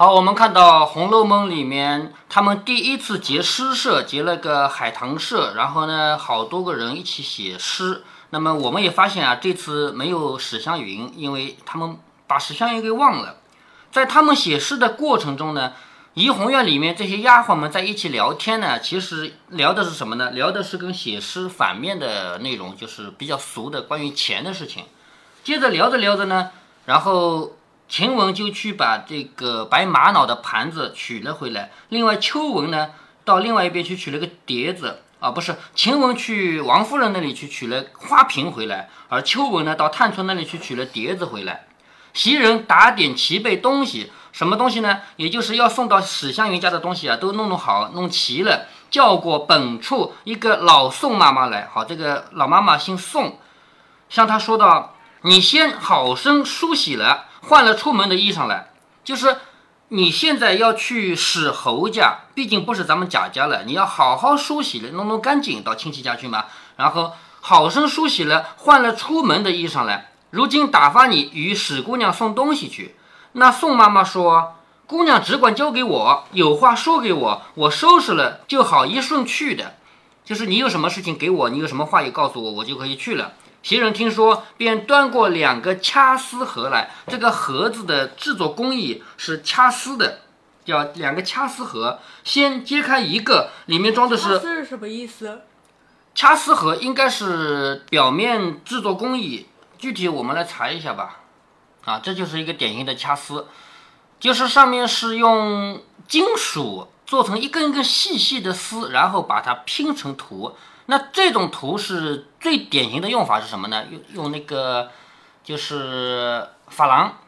好，我们看到《红楼梦》里面，他们第一次结诗社，结了个海棠社，然后呢，好多个人一起写诗。那么我们也发现啊，这次没有史湘云，因为他们把史湘云给忘了。在他们写诗的过程中呢，怡红院里面这些丫鬟们在一起聊天呢，其实聊的是什么呢？聊的是跟写诗反面的内容，就是比较俗的关于钱的事情。接着聊着聊着呢，然后。晴雯就去把这个白玛瑙的盘子取了回来。另外，秋纹呢到另外一边去取了个碟子啊，不是晴雯去王夫人那里去取了花瓶回来，而秋纹呢到探春那里去取了碟子回来。袭人打点齐备东西，什么东西呢？也就是要送到史湘云家的东西啊，都弄弄好，弄齐了，叫过本处一个老宋妈妈来。好，这个老妈妈姓宋，向她说道：“你先好生梳洗了。”换了出门的衣裳来，就是你现在要去史侯家，毕竟不是咱们贾家了，你要好好梳洗了，弄弄干净到亲戚家去嘛。然后好生梳洗了，换了出门的衣裳来。如今打发你与史姑娘送东西去。那宋妈妈说：“姑娘只管交给我，有话说给我，我收拾了就好一顺去的。就是你有什么事情给我，你有什么话也告诉我，我就可以去了。”袭人听说，便端过两个掐丝盒来。这个盒子的制作工艺是掐丝的，叫两个掐丝盒。先揭开一个，里面装的是。掐丝是什么意思？掐丝盒应该是表面制作工艺，具体我们来查一下吧。啊，这就是一个典型的掐丝，就是上面是用金属做成一根一根细细的丝，然后把它拼成图。那这种图是最典型的用法是什么呢？用用那个就是珐琅，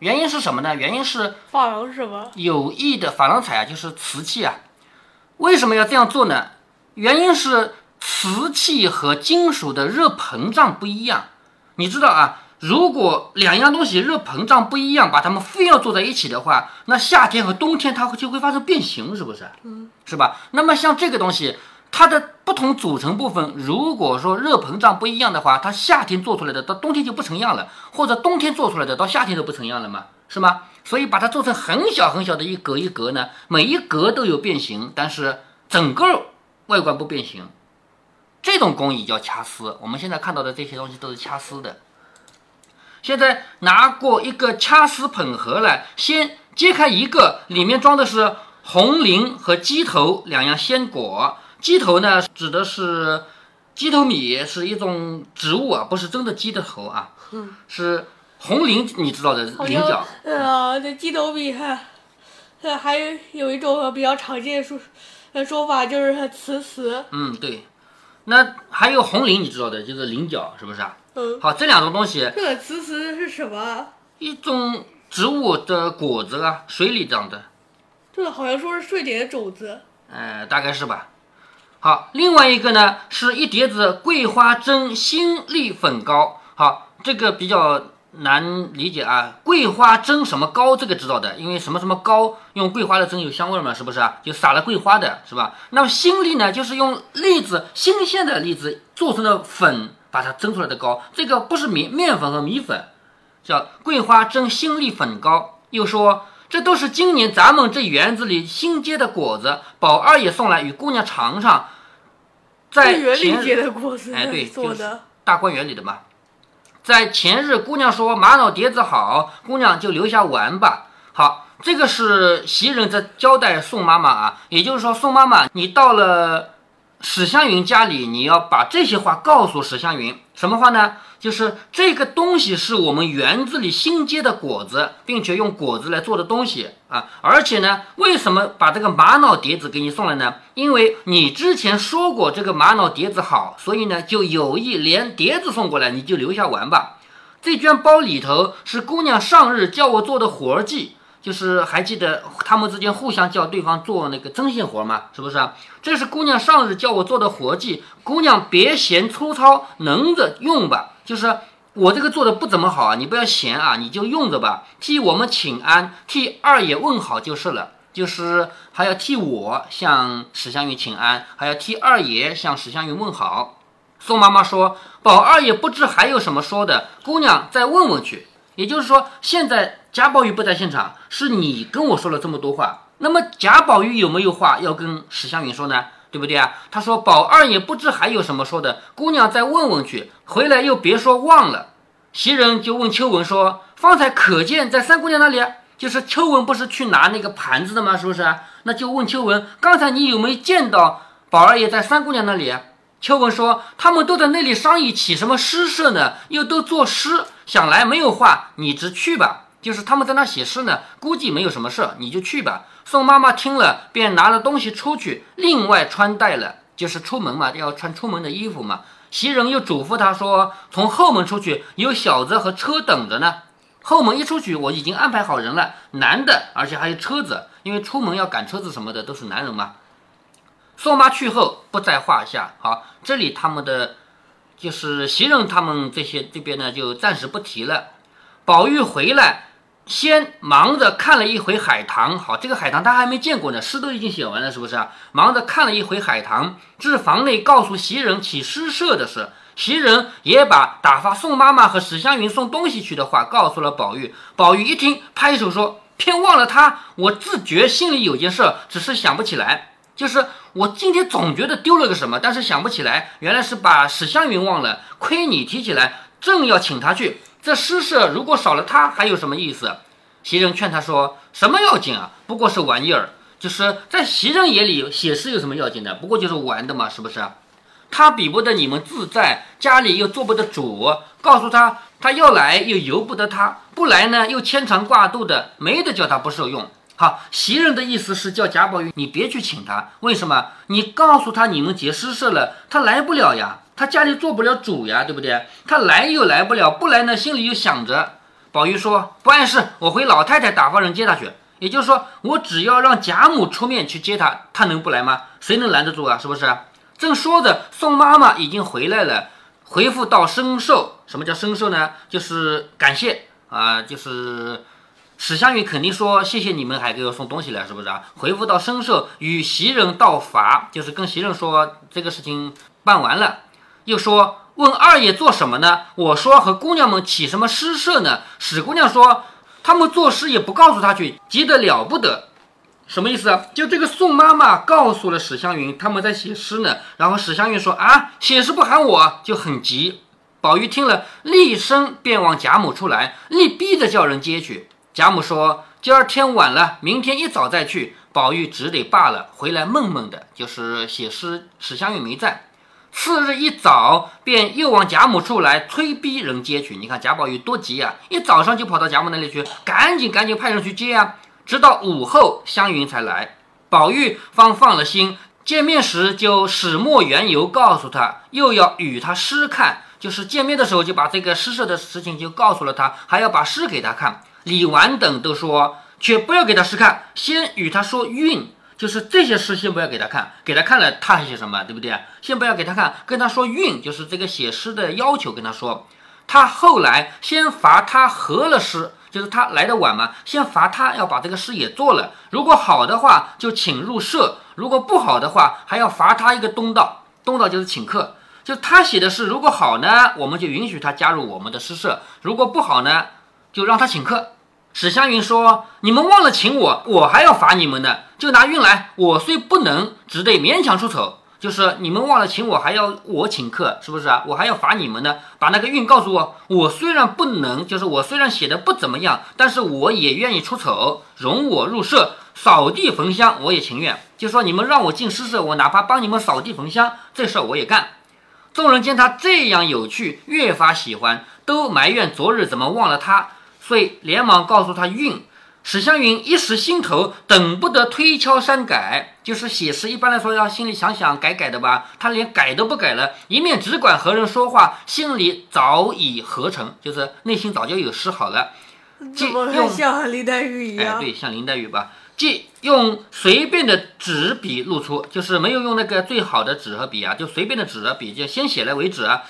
原因是什么呢？原因是珐琅是什么？有意的珐琅彩啊，就是瓷器啊。为什么要这样做呢？原因是瓷器和金属的热膨胀不一样。你知道啊，如果两样东西热膨胀不一样，把它们非要做在一起的话，那夏天和冬天它就会发生变形，是不是？嗯，是吧？那么像这个东西。它的不同组成部分，如果说热膨胀不一样的话，它夏天做出来的到冬天就不成样了，或者冬天做出来的到夏天都不成样了嘛，是吗？所以把它做成很小很小的一格一格呢，每一格都有变形，但是整个外观不变形。这种工艺叫掐丝。我们现在看到的这些东西都是掐丝的。现在拿过一个掐丝捧盒来，先揭开一个，里面装的是红菱和鸡头两样鲜果。鸡头呢，指的是鸡头米，是一种植物啊，不是真的鸡的头啊。嗯，是红菱，你知道的菱角。呃，这鸡头米还，呃，还有有一种比较常见的说，呃说法就是瓷瓷。嗯，对。那还有红菱，你知道的，就是菱角，是不是啊？嗯。好，这两种东西。这个瓷瓷是什么？一种植物的果子啊，水里长的。这个好像说是睡莲的种子。呃，大概是吧。好，另外一个呢，是一碟子桂花蒸新栗粉糕。好，这个比较难理解啊。桂花蒸什么糕？这个知道的，因为什么什么糕用桂花的蒸有香味嘛，是不是啊？就撒了桂花的，是吧？那么新栗呢，就是用栗子新鲜的栗子做成的粉，把它蒸出来的糕。这个不是米面粉和米粉，叫桂花蒸新栗粉糕。又说。这都是今年咱们这园子里新结的果子，宝二爷送来与姑娘尝尝。在园里结的果子，哎，对，做的大观园里的嘛。在前日，姑娘说玛瑙碟子好，姑娘就留下玩吧。好，这个是袭人在交代宋妈妈啊，也就是说，宋妈妈，你到了史湘云家里，你要把这些话告诉史湘云，什么话呢？就是这个东西是我们园子里新结的果子，并且用果子来做的东西啊！而且呢，为什么把这个玛瑙碟子给你送来呢？因为你之前说过这个玛瑙碟子好，所以呢就有意连碟子送过来，你就留下玩吧。这卷包里头是姑娘上日叫我做的活计，就是还记得他们之间互相叫对方做那个针线活吗？是不是？这是姑娘上日叫我做的活计，姑娘别嫌粗糙，能着用吧。就是我这个做的不怎么好啊，你不要嫌啊，你就用着吧。替我们请安，替二爷问好就是了。就是还要替我向史湘云请安，还要替二爷向史湘云问好。宋妈妈说：“宝二爷不知还有什么说的，姑娘再问问去。”也就是说，现在贾宝玉不在现场，是你跟我说了这么多话。那么贾宝玉有没有话要跟史湘云说呢？对不对啊？他说：“宝二爷不知还有什么说的，姑娘再问问去，回来又别说忘了。”袭人就问秋文说：“方才可见在三姑娘那里？就是秋文不是去拿那个盘子的吗？是不是？那就问秋文，刚才你有没有见到宝二爷在三姑娘那里？”秋文说：“他们都在那里商议起什么诗社呢？又都作诗，想来没有话，你直去吧。就是他们在那写诗呢，估计没有什么事，你就去吧。”宋妈妈听了，便拿了东西出去，另外穿戴了，就是出门嘛，要穿出门的衣服嘛。袭人又嘱咐他说：“从后门出去，有小子和车等着呢。后门一出去，我已经安排好人了，男的，而且还有车子，因为出门要赶车子什么的，都是男人嘛。”宋妈去后不在话下。好，这里他们的就是袭人他们这些这边呢，就暂时不提了。宝玉回来。先忙着看了一回海棠，好，这个海棠他还没见过呢，诗都已经写完了，是不是啊？忙着看了一回海棠，至房内告诉袭人起诗社的事，袭人也把打发宋妈妈和史湘云送东西去的话告诉了宝玉。宝玉一听，拍手说：“偏忘了他！我自觉心里有件事，只是想不起来。就是我今天总觉得丢了个什么，但是想不起来，原来是把史湘云忘了。亏你提起来，正要请他去。”这诗社如果少了他，还有什么意思？袭人劝他说：“什么要紧啊？不过是玩意儿。就是在袭人眼里，写诗有什么要紧的？不过就是玩的嘛，是不是？他比不得你们自在，家里又做不得主。告诉他，他要来又由不得他，不来呢又牵肠挂肚的，没得叫他不受用。好，袭人的意思是叫贾宝玉，你别去请他。为什么？你告诉他你们结诗社了，他来不了呀。”他家里做不了主呀，对不对？他来又来不了，不来呢，心里又想着。宝玉说：“不碍事，我回老太太打发人接他去。也就是说，我只要让贾母出面去接他，他能不来吗？谁能拦得住啊？是不是？”正说着，宋妈妈已经回来了，回复到生寿。什么叫生寿呢？就是感谢啊，就是史湘云肯定说谢谢你们还给我送东西来，是不是啊？回复到声色，与袭人道罚，就是跟袭人说这个事情办完了。又说问二爷做什么呢？我说和姑娘们起什么诗社呢？史姑娘说他们作诗也不告诉他去，急得了不得。什么意思啊？就这个宋妈妈告诉了史湘云他们在写诗呢，然后史湘云说啊写诗不喊我就很急。宝玉听了，厉声便往贾母出来，厉逼着叫人接去。贾母说今儿天晚了，明天一早再去。宝玉只得罢了，回来闷闷的，就是写诗。史湘云没在。次日一早，便又往贾母处来催逼人接去。你看贾宝玉多急啊！一早上就跑到贾母那里去，赶紧赶紧派人去接啊！直到午后，湘云才来，宝玉方放了心。见面时就始末缘由告诉他，又要与他诗看，就是见面的时候就把这个诗社的事情就告诉了他，还要把诗给他看。李纨等都说，却不要给他诗看，先与他说韵。就是这些诗先不要给他看，给他看了他还写什么，对不对？先不要给他看，跟他说韵，就是这个写诗的要求，跟他说。他后来先罚他合了诗，就是他来的晚嘛，先罚他要把这个诗也做了。如果好的话就请入社，如果不好的话还要罚他一个东道。东道就是请客，就他写的诗如果好呢，我们就允许他加入我们的诗社；如果不好呢，就让他请客。史湘云说：“你们忘了请我，我还要罚你们呢。就拿运来，我虽不能，只得勉强出丑。就是你们忘了请我，还要我请客，是不是啊？我还要罚你们呢。把那个运告诉我。我虽然不能，就是我虽然写的不怎么样，但是我也愿意出丑，容我入社扫地焚香，我也情愿。就说你们让我进诗社，我哪怕帮你们扫地焚香，这事儿我也干。众人见他这样有趣，越发喜欢，都埋怨昨日怎么忘了他。”所以连忙告诉他运，史湘云一时心头等不得推敲删改，就是写诗一般来说要心里想想改改的吧，他连改都不改了，一面只管和人说话，心里早已合成，就是内心早就有诗好了。怎么像林黛玉一样？哎，对，像林黛玉吧，即用随便的纸笔露出，就是没有用那个最好的纸和笔啊，就随便的纸和笔，就先写了为止啊。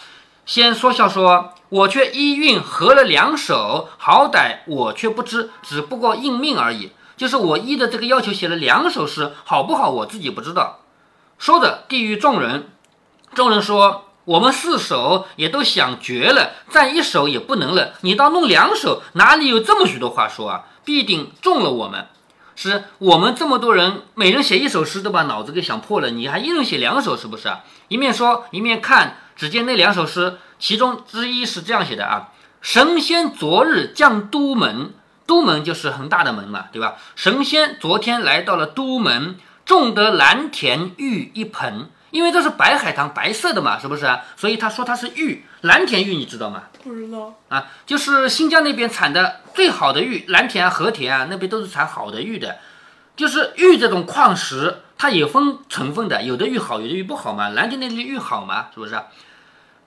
先说笑说，我却一韵合了两首，好歹我却不知，只不过应命而已。就是我依的这个要求写了两首诗，好不好我自己不知道。说着地狱众人，众人说：“我们四首也都想绝了，占一首也不能了。你倒弄两首，哪里有这么许多话说啊？必定中了我们。是我们这么多人，每人写一首诗，都把脑子给想破了。你还一人写两首，是不是啊？一面说一面看，只见那两首诗，其中之一是这样写的啊：神仙昨日降都门，都门就是很大的门嘛，对吧？神仙昨天来到了都门，种得蓝田玉一盆。因为这是白海棠，白色的嘛，是不是啊？所以他说它是玉，蓝田玉，你知道吗？不知道啊，就是新疆那边产的最好的玉，蓝田啊、和田啊，那边都是产好的玉的。就是玉这种矿石，它也分成分的，有的玉好，有的玉不好嘛。蓝田那里玉好嘛，是不是？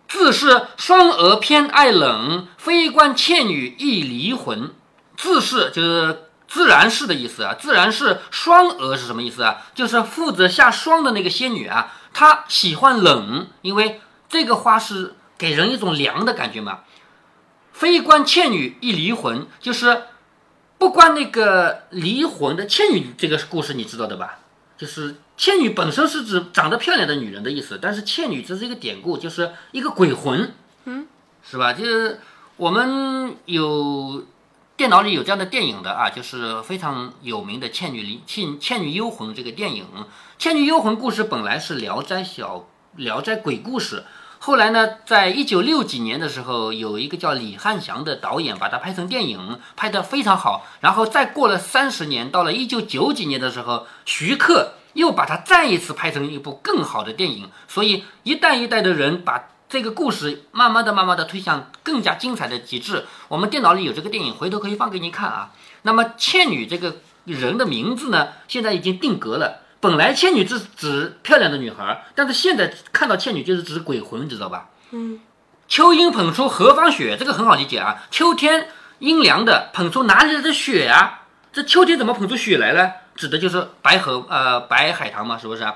自是双蛾偏爱冷，非关倩女易离魂。自是就是。自然是的意思啊，自然是双蛾是什么意思啊？就是负责下霜的那个仙女啊，她喜欢冷，因为这个花是给人一种凉的感觉嘛。非关倩女一离魂，就是不关那个离魂的倩女这个故事，你知道的吧？就是倩女本身是指长得漂亮的女人的意思，但是倩女这是一个典故，就是一个鬼魂，嗯，是吧？就是我们有。电脑里有这样的电影的啊，就是非常有名的《倩女离倩倩女幽魂》这个电影，《倩女幽魂》故事本来是《聊斋小聊斋鬼故事》，后来呢，在一九六几年的时候，有一个叫李汉祥的导演把它拍成电影，拍得非常好。然后再过了三十年，到了一九九几年的时候，徐克又把它再一次拍成一部更好的电影。所以一代一代的人把。这个故事慢慢的、慢慢的推向更加精彩的极致。我们电脑里有这个电影，回头可以放给你看啊。那么倩女这个人的名字呢，现在已经定格了。本来倩女是指漂亮的女孩，但是现在看到倩女就是指鬼魂，知道吧？嗯。秋阴捧出何方雪，这个很好理解啊。秋天阴凉的，捧出哪里来的雪啊？这秋天怎么捧出雪来呢？指的就是白河呃白海棠嘛，是不是？啊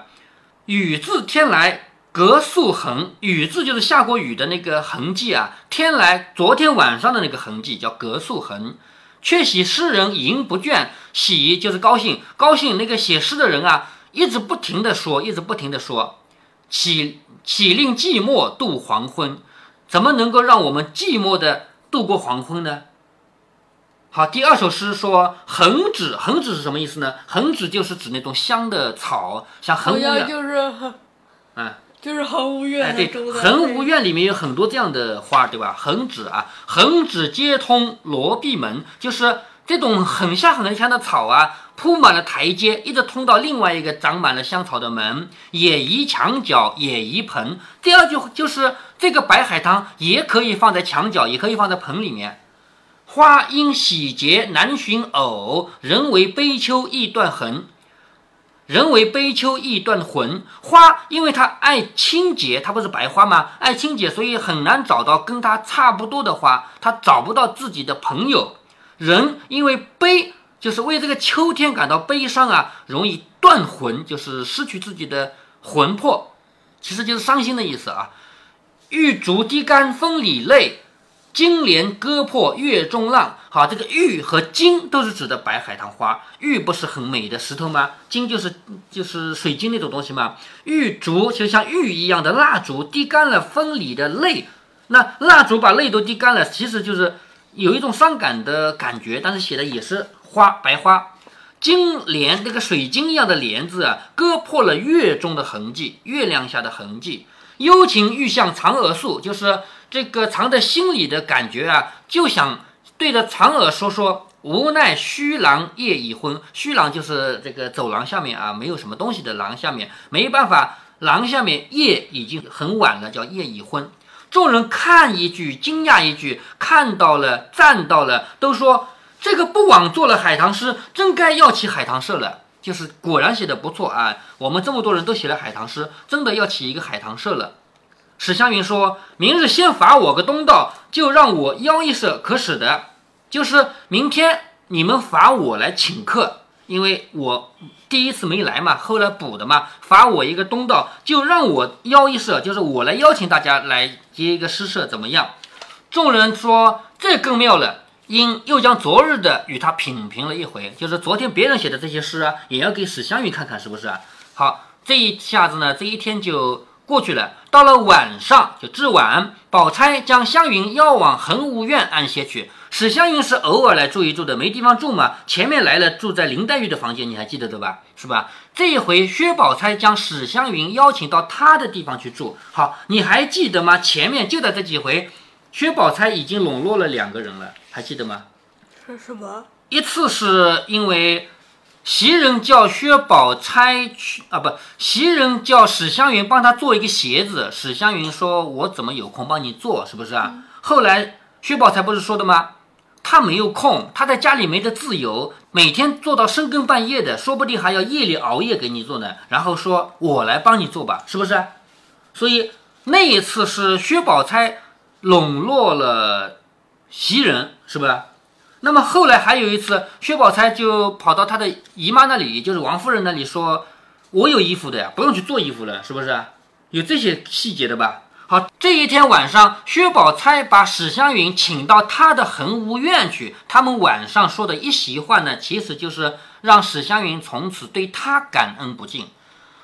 雨自天来。隔宿痕，雨字就是下过雨的那个痕迹啊。天来，昨天晚上的那个痕迹叫隔宿痕。却喜诗人吟不倦，喜就是高兴，高兴那个写诗的人啊，一直不停的说，一直不停的说，岂岂令寂寞度黄昏？怎么能够让我们寂寞的度过黄昏呢？好，第二首诗说横指，横指是什么意思呢？横指就是指那种香的草，像横屋就是，嗯。就是恒无怨，哎，对，恒无怨里面有很多这样的花，对吧？横指啊，横指接通罗闭门，就是这种很香很香的草啊，铺满了台阶，一直通到另外一个长满了香草的门，也宜墙角，也宜盆。第二句就是这个白海棠也可以放在墙角，也可以放在盆里面。花因喜结难寻偶，人为悲秋易断痕。人为悲秋易断魂，花因为它爱清洁，它不是白花吗？爱清洁，所以很难找到跟它差不多的花，它找不到自己的朋友。人因为悲，就是为这个秋天感到悲伤啊，容易断魂，就是失去自己的魂魄，其实就是伤心的意思啊。玉竹滴干风里泪。金莲割破月中浪，好，这个玉和金都是指的白海棠花。玉不是很美的石头吗？金就是就是水晶那种东西吗？玉竹就像玉一样的蜡烛，滴干了风里的泪。那蜡烛把泪都滴干了，其实就是有一种伤感的感觉。但是写的也是花，白花。金莲那个水晶一样的莲字啊，割破了月中的痕迹，月亮下的痕迹。幽情欲向嫦娥诉，就是这个藏在心里的感觉啊，就想对着嫦娥说说。无奈虚廊夜已昏，虚廊就是这个走廊下面啊，没有什么东西的廊下面，没办法，廊下面夜已经很晚了，叫夜已昏。众人看一句，惊讶一句，看到了，赞到了，都说这个不枉做了海棠诗，真该要起海棠社了。就是果然写的不错啊！我们这么多人都写了海棠诗，真的要起一个海棠社了。史湘云说：“明日先罚我个东道，就让我邀一社，可使得？就是明天你们罚我来请客，因为我第一次没来嘛，后来补的嘛，罚我一个东道，就让我邀一社，就是我来邀请大家来接一个诗社，怎么样？”众人说：“这更妙了。”因又将昨日的与他品评了一回，就是昨天别人写的这些诗啊，也要给史湘云看看，是不是啊？好，这一下子呢，这一天就过去了。到了晚上，就至晚，宝钗将湘云邀往恒芜院安歇去。史湘云是偶尔来住一住的，没地方住嘛。前面来了，住在林黛玉的房间，你还记得的吧？是吧？这一回，薛宝钗将史湘云邀请到她的地方去住。好，你还记得吗？前面就在这几回，薛宝钗已经笼络了两个人了，还记得吗？是什么？一次是因为。袭人叫薛宝钗去啊，不，袭人叫史湘云帮他做一个鞋子。史湘云说：“我怎么有空帮你做？是不是啊？”后来薛宝钗不是说的吗？他没有空，他在家里没得自由，每天做到深更半夜的，说不定还要夜里熬夜给你做呢。然后说：“我来帮你做吧，是不是？”所以那一次是薛宝钗笼络了袭人，是不是？那么后来还有一次，薛宝钗就跑到她的姨妈那里，就是王夫人那里说：“我有衣服的呀，不用去做衣服了，是不是？有这些细节的吧？”好，这一天晚上，薛宝钗把史湘云请到她的恒芜院去，他们晚上说的一席话呢，其实就是让史湘云从此对她感恩不尽。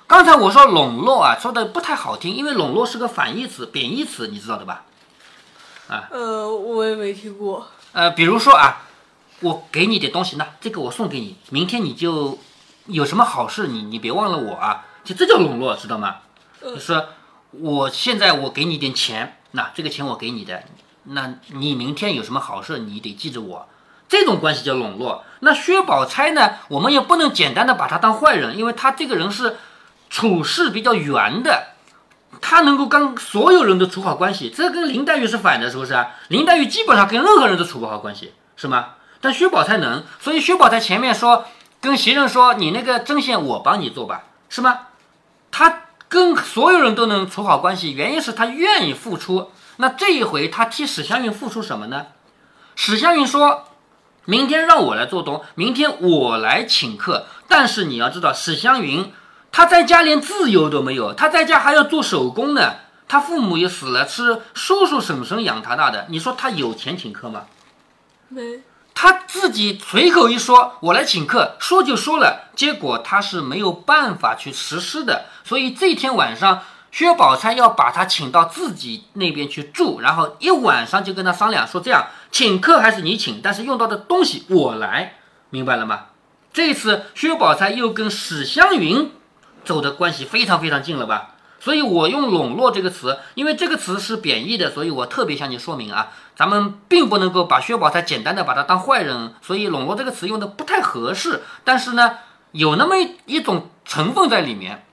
刚才我说笼络啊，说的不太好听，因为笼络是个反义词、贬义词，你知道的吧？啊，呃，我也没听过。呃，比如说啊。我给你点东西，呢这个我送给你，明天你就有什么好事，你你别忘了我啊！就这叫笼络，知道吗？就是我现在我给你点钱，那这个钱我给你的，那你明天有什么好事，你得记着我。这种关系叫笼络。那薛宝钗呢，我们也不能简单的把她当坏人，因为她这个人是处事比较圆的，她能够跟所有人都处好关系，这跟林黛玉是反的，是不是啊？林黛玉基本上跟任何人都处不好关系，是吗？但薛宝钗能，所以薛宝钗前面说跟袭人说：“你那个针线我帮你做吧，是吗？”她跟所有人都能处好关系，原因是他愿意付出。那这一回他替史湘云付出什么呢？史湘云说：“明天让我来做东，明天我来请客。但是你要知道，史湘云她在家连自由都没有，她在家还要做手工呢。她父母也死了，是叔叔婶婶养她大的。你说她有钱请客吗？没。他自己随口一说，我来请客，说就说了，结果他是没有办法去实施的。所以这天晚上，薛宝钗要把他请到自己那边去住，然后一晚上就跟他商量说：这样请客还是你请，但是用到的东西我来，明白了吗？这次薛宝钗又跟史湘云走的关系非常非常近了吧？所以我用笼络这个词，因为这个词是贬义的，所以我特别向你说明啊，咱们并不能够把薛宝钗简单的把她当坏人，所以笼络这个词用的不太合适。但是呢，有那么一种成分在里面。